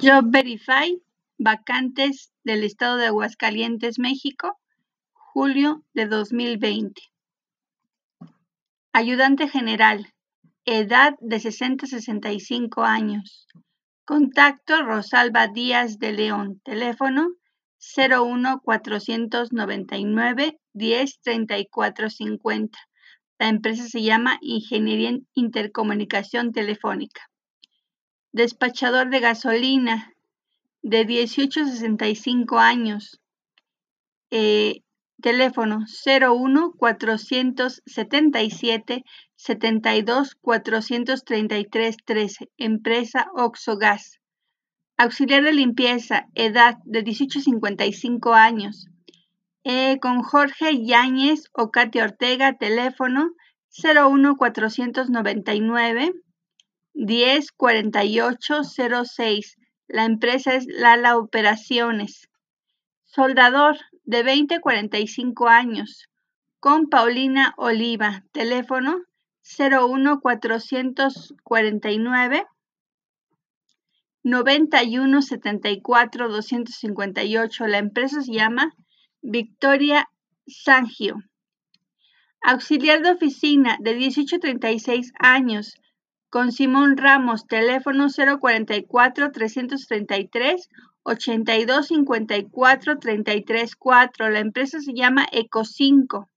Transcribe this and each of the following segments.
Job Verify, vacantes del estado de Aguascalientes, México, julio de 2020. Ayudante general, edad de 60 a 65 años. Contacto Rosalba Díaz de León, teléfono 01 499 10 34 50. La empresa se llama Ingeniería en Intercomunicación Telefónica. Despachador de gasolina de 18 a 65 años. Eh, teléfono 01 477 72 433 13. Empresa Oxogas. Auxiliar de limpieza, edad de 18 a 55 años. Eh, con Jorge Yáñez o Katia Ortega, teléfono 01 499 10 48 06. La empresa es Lala Operaciones. Soldador de 20 a 45 años. Con Paulina Oliva. Teléfono 01 449 91 74 258. La empresa se llama Victoria Sangio. Auxiliar de oficina de 18 a 36 años con Simón Ramos, teléfono 044 333 82 54 33 4. La empresa se llama Eco5.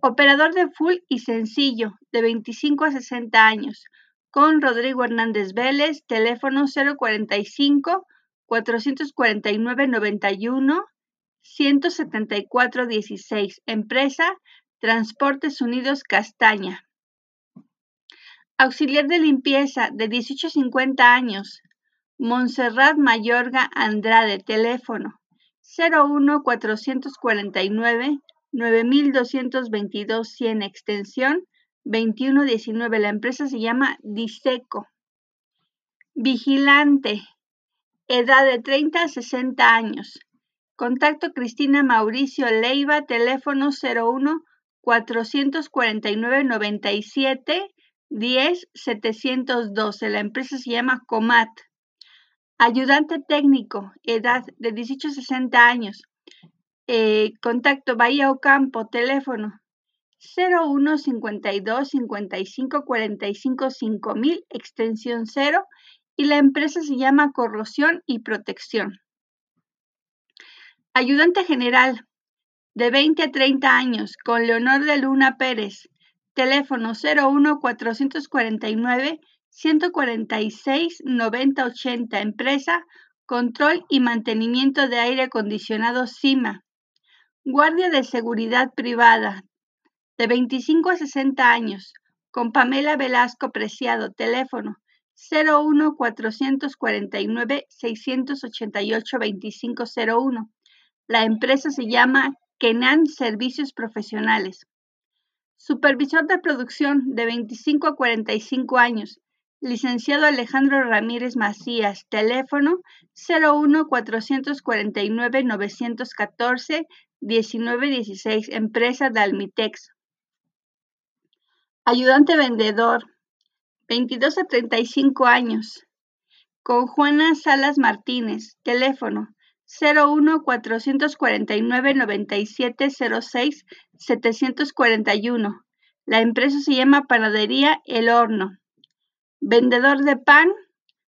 Operador de full y sencillo, de 25 a 60 años, con Rodrigo Hernández Vélez, teléfono 045 449 91 174 16. Empresa Transportes Unidos Castaña. Auxiliar de limpieza de 18 a 50 años. Montserrat Mayorga Andrade, teléfono 01 449 9222 100 extensión 2119. La empresa se llama Diseco. Vigilante, edad de 30 a 60 años. Contacto Cristina Mauricio Leiva, teléfono 01 449 97 10 712. La empresa se llama Comat. Ayudante técnico, edad de 18 a 60 años. Eh, contacto Bahía Ocampo, teléfono 01 52 55 45 5000, extensión 0. Y la empresa se llama Corrosión y Protección. Ayudante general, de 20 a 30 años, con Leonor de Luna Pérez, teléfono 01 449 146 90 80, empresa Control y Mantenimiento de Aire Acondicionado CIMA. Guardia de Seguridad Privada, de 25 a 60 años, con Pamela Velasco Preciado, teléfono 01 449 688 2501. La empresa se llama Kenan Servicios Profesionales. Supervisor de producción de 25 a 45 años. Licenciado Alejandro Ramírez Macías. Teléfono 01 449 914 1916. Empresa Dalmitex. Ayudante vendedor. 22 a 35 años. Con Juana Salas Martínez. Teléfono 01 449 97 06 741. La empresa se llama Panadería El Horno. Vendedor de pan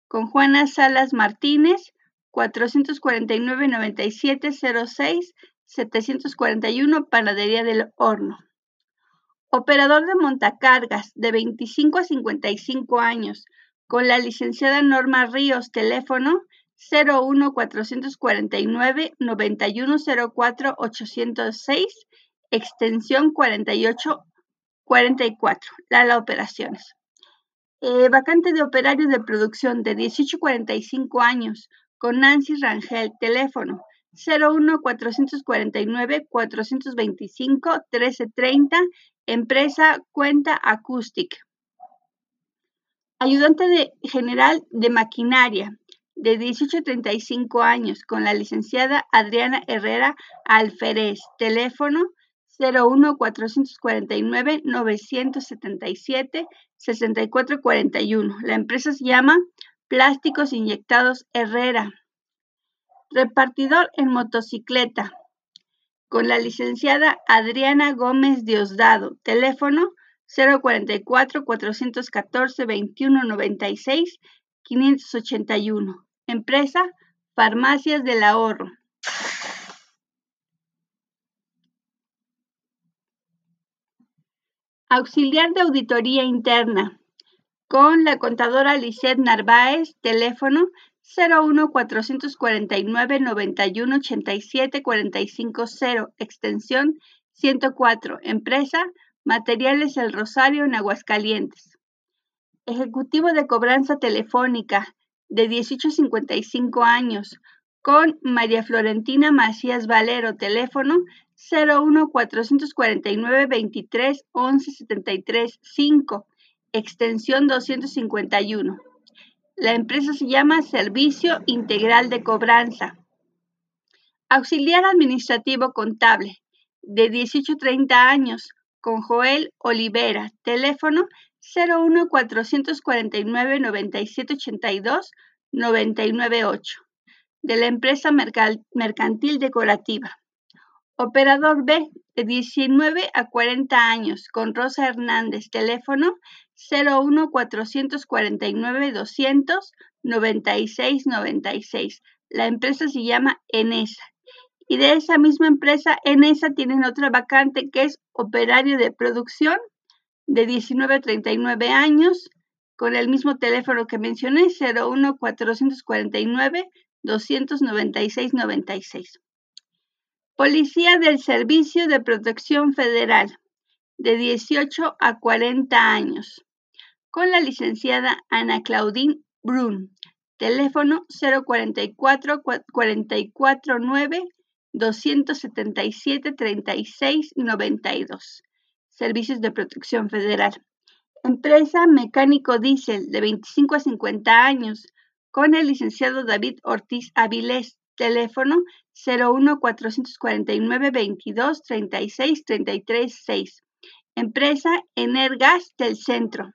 con Juana Salas Martínez 449 97 06 741 Panadería del Horno. Operador de montacargas de 25 a 55 años con la licenciada Norma Ríos, teléfono 01 449 9104 806 extensión 4844 Lala Operaciones. Eh, vacante de operario de producción de 18 45 años con Nancy Rangel, teléfono 01 449 425 1330 empresa Cuenta Acoustic. Ayudante de general de maquinaria de 18 a 35 años, con la licenciada Adriana Herrera Alferez, teléfono 01 449 977 6441. La empresa se llama Plásticos Inyectados Herrera. Repartidor en motocicleta. Con la licenciada Adriana Gómez Diosdado. Teléfono 044 414 2196 581. Empresa Farmacias del Ahorro. Auxiliar de Auditoría Interna con la contadora Lisette Narváez, teléfono 01 449 91 87 45 0, extensión 104, empresa Materiales El Rosario en Aguascalientes. Ejecutivo de cobranza telefónica de 18 a 55 años con María Florentina Macías Valero, teléfono 01 449 23 11 73 5 extensión 251. La empresa se llama Servicio Integral de Cobranza. Auxiliar Administrativo Contable, de 18 a 30 años, con Joel Olivera, teléfono 01 449 9782 998, de la empresa mercantil decorativa. Operador B, de 19 a 40 años, con Rosa Hernández, teléfono 01 449 200 96 96. La empresa se llama Enesa. Y de esa misma empresa, Enesa, tienen otra vacante que es operario de producción de 19 a 39 años, con el mismo teléfono que mencioné, 01 449 296 96. Policía del Servicio de Protección Federal, de 18 a 40 años, con la licenciada Ana Claudine Brun, teléfono 044 449 277 36 92. Servicios de Protección Federal. Empresa Mecánico Diesel de 25 a 50 años, con el licenciado David Ortiz Avilés, teléfono 01 449 22 36 33 6. Empresa Energas del Centro.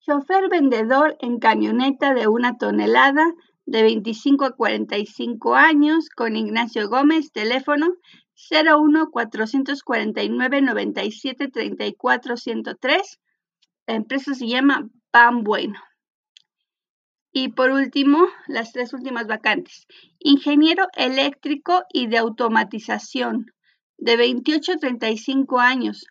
Chofer vendedor en camioneta de una tonelada de 25 a 45 años con Ignacio Gómez, teléfono 01 449 97 34 103. La empresa se llama Pan Bueno. Y por último, las tres últimas vacantes. Ingeniero eléctrico y de automatización, de 28 a 35 años,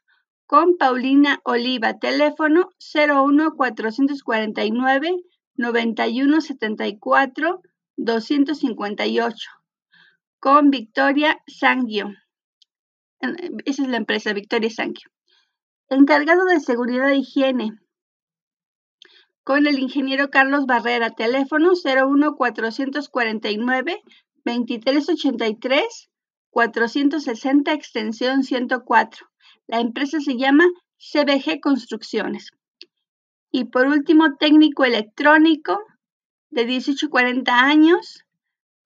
con Paulina Oliva, teléfono 01 449 91 74 258, con Victoria Sanguio. Esa es la empresa, Victoria Sanguio. Encargado de seguridad e higiene, con el ingeniero Carlos Barrera, teléfono 01 449 2383 460 extensión 104. La empresa se llama CBG Construcciones. Y por último, técnico electrónico de 18 40 años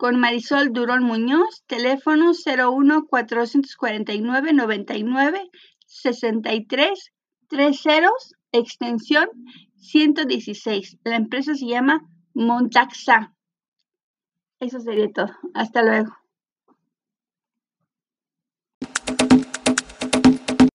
con Marisol Durón Muñoz, teléfono 01 449 99 63 30 extensión 116. La empresa se llama Montaxa. Eso sería todo. Hasta luego.